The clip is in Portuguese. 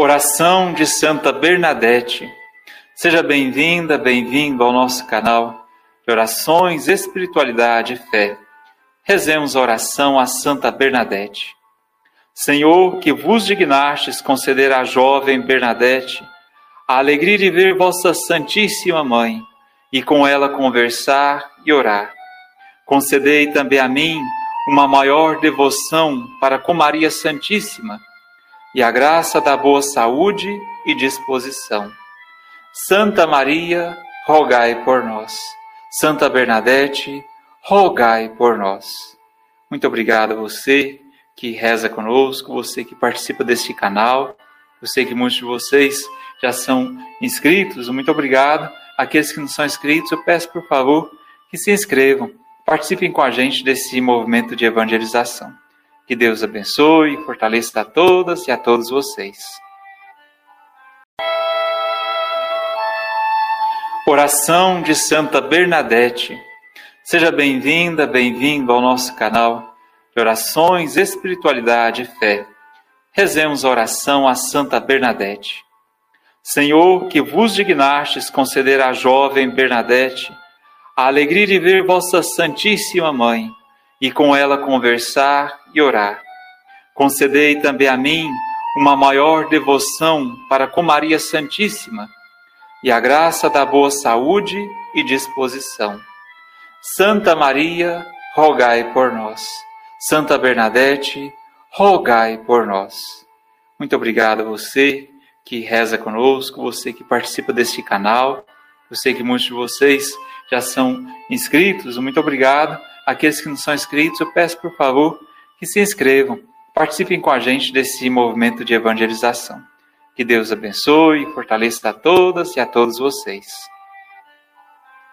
Oração de Santa Bernadette. Seja bem-vinda, bem-vindo ao nosso canal de orações, espiritualidade e fé. Rezemos a oração a Santa Bernadette. Senhor, que vos dignastes conceder à jovem Bernadette a alegria de ver vossa Santíssima Mãe e com ela conversar e orar. Concedei também a mim uma maior devoção para com Maria Santíssima e a graça da boa saúde e disposição. Santa Maria, rogai por nós. Santa Bernadette, rogai por nós. Muito obrigado a você que reza conosco, você que participa deste canal. Eu sei que muitos de vocês já são inscritos. Muito obrigado. Aqueles que não são inscritos, eu peço por favor que se inscrevam. Participem com a gente desse movimento de evangelização. Que Deus abençoe e fortaleça a todas e a todos vocês. Oração de Santa Bernadette. Seja bem-vinda, bem-vindo ao nosso canal de orações, espiritualidade e fé. Rezemos a oração a Santa Bernadette. Senhor, que vos dignastes conceder à jovem Bernadette a alegria de ver vossa Santíssima Mãe e com ela conversar e orar. Concedei também a mim uma maior devoção para com Maria Santíssima e a graça da boa saúde e disposição. Santa Maria, rogai por nós. Santa Bernadette, rogai por nós. Muito obrigado a você que reza conosco, você que participa deste canal. Eu sei que muitos de vocês já são inscritos. Muito obrigado. Aqueles que não são inscritos, eu peço por favor que se inscrevam. Participem com a gente desse movimento de evangelização. Que Deus abençoe e fortaleça a todas e a todos vocês.